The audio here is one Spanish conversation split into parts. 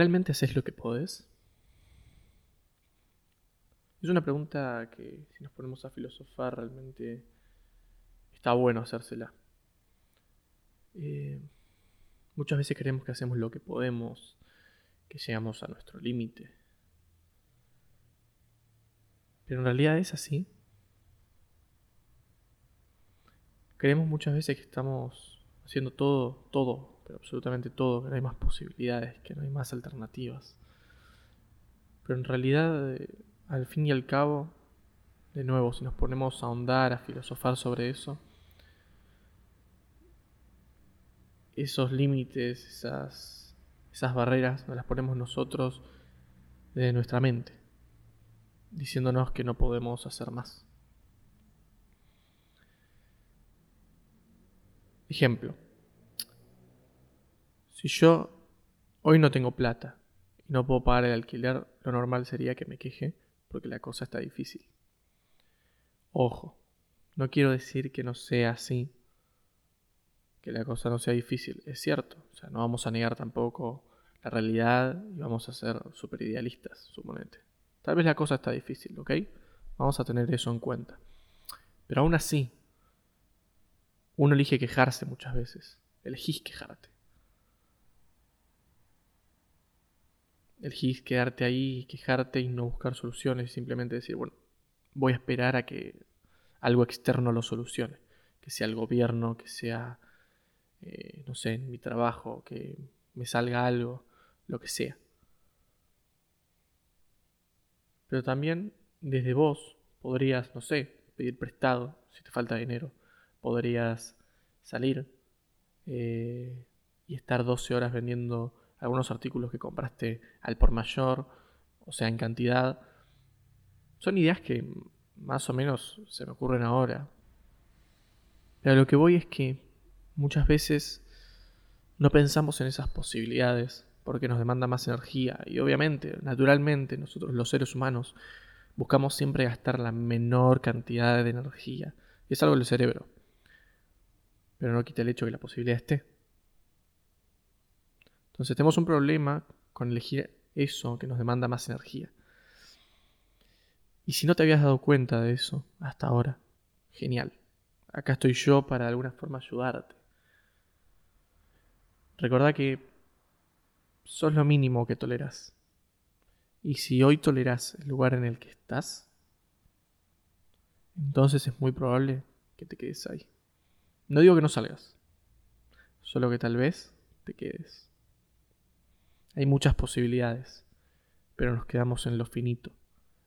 ¿realmente haces lo que podés? Es una pregunta que si nos ponemos a filosofar realmente está bueno hacérsela. Eh, muchas veces creemos que hacemos lo que podemos, que llegamos a nuestro límite. Pero en realidad es así. Creemos muchas veces que estamos haciendo todo, todo, absolutamente todo, que no hay más posibilidades, que no hay más alternativas. Pero en realidad eh, al fin y al cabo, de nuevo, si nos ponemos a ahondar, a filosofar sobre eso, esos límites, esas, esas barreras, nos las ponemos nosotros de nuestra mente, diciéndonos que no podemos hacer más. Ejemplo, si yo hoy no tengo plata y no puedo pagar el alquiler, lo normal sería que me queje porque la cosa está difícil. Ojo, no quiero decir que no sea así, que la cosa no sea difícil, es cierto, o sea, no vamos a negar tampoco la realidad y vamos a ser super idealistas, suponete. Tal vez la cosa está difícil, ¿ok? Vamos a tener eso en cuenta. Pero aún así, uno elige quejarse muchas veces, elegís quejarte. Elegís quedarte ahí, quejarte y no buscar soluciones, simplemente decir, bueno, voy a esperar a que algo externo lo solucione, que sea el gobierno, que sea, eh, no sé, mi trabajo, que me salga algo, lo que sea. Pero también desde vos podrías, no sé, pedir prestado si te falta dinero, podrías salir eh, y estar 12 horas vendiendo algunos artículos que compraste al por mayor, o sea, en cantidad. Son ideas que más o menos se me ocurren ahora. Pero lo que voy es que muchas veces no pensamos en esas posibilidades porque nos demanda más energía y obviamente, naturalmente, nosotros los seres humanos buscamos siempre gastar la menor cantidad de energía. Y es algo del cerebro. Pero no quita el hecho que la posibilidad esté. Entonces tenemos un problema con elegir eso que nos demanda más energía. Y si no te habías dado cuenta de eso hasta ahora, genial. Acá estoy yo para de alguna forma ayudarte. Recordá que sos lo mínimo que toleras. Y si hoy toleras el lugar en el que estás, entonces es muy probable que te quedes ahí. No digo que no salgas, solo que tal vez te quedes. Hay muchas posibilidades, pero nos quedamos en lo finito,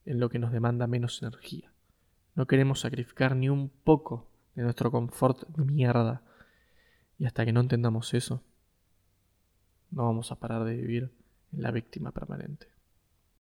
en lo que nos demanda menos energía. No queremos sacrificar ni un poco de nuestro confort de mierda. Y hasta que no entendamos eso, no vamos a parar de vivir en la víctima permanente.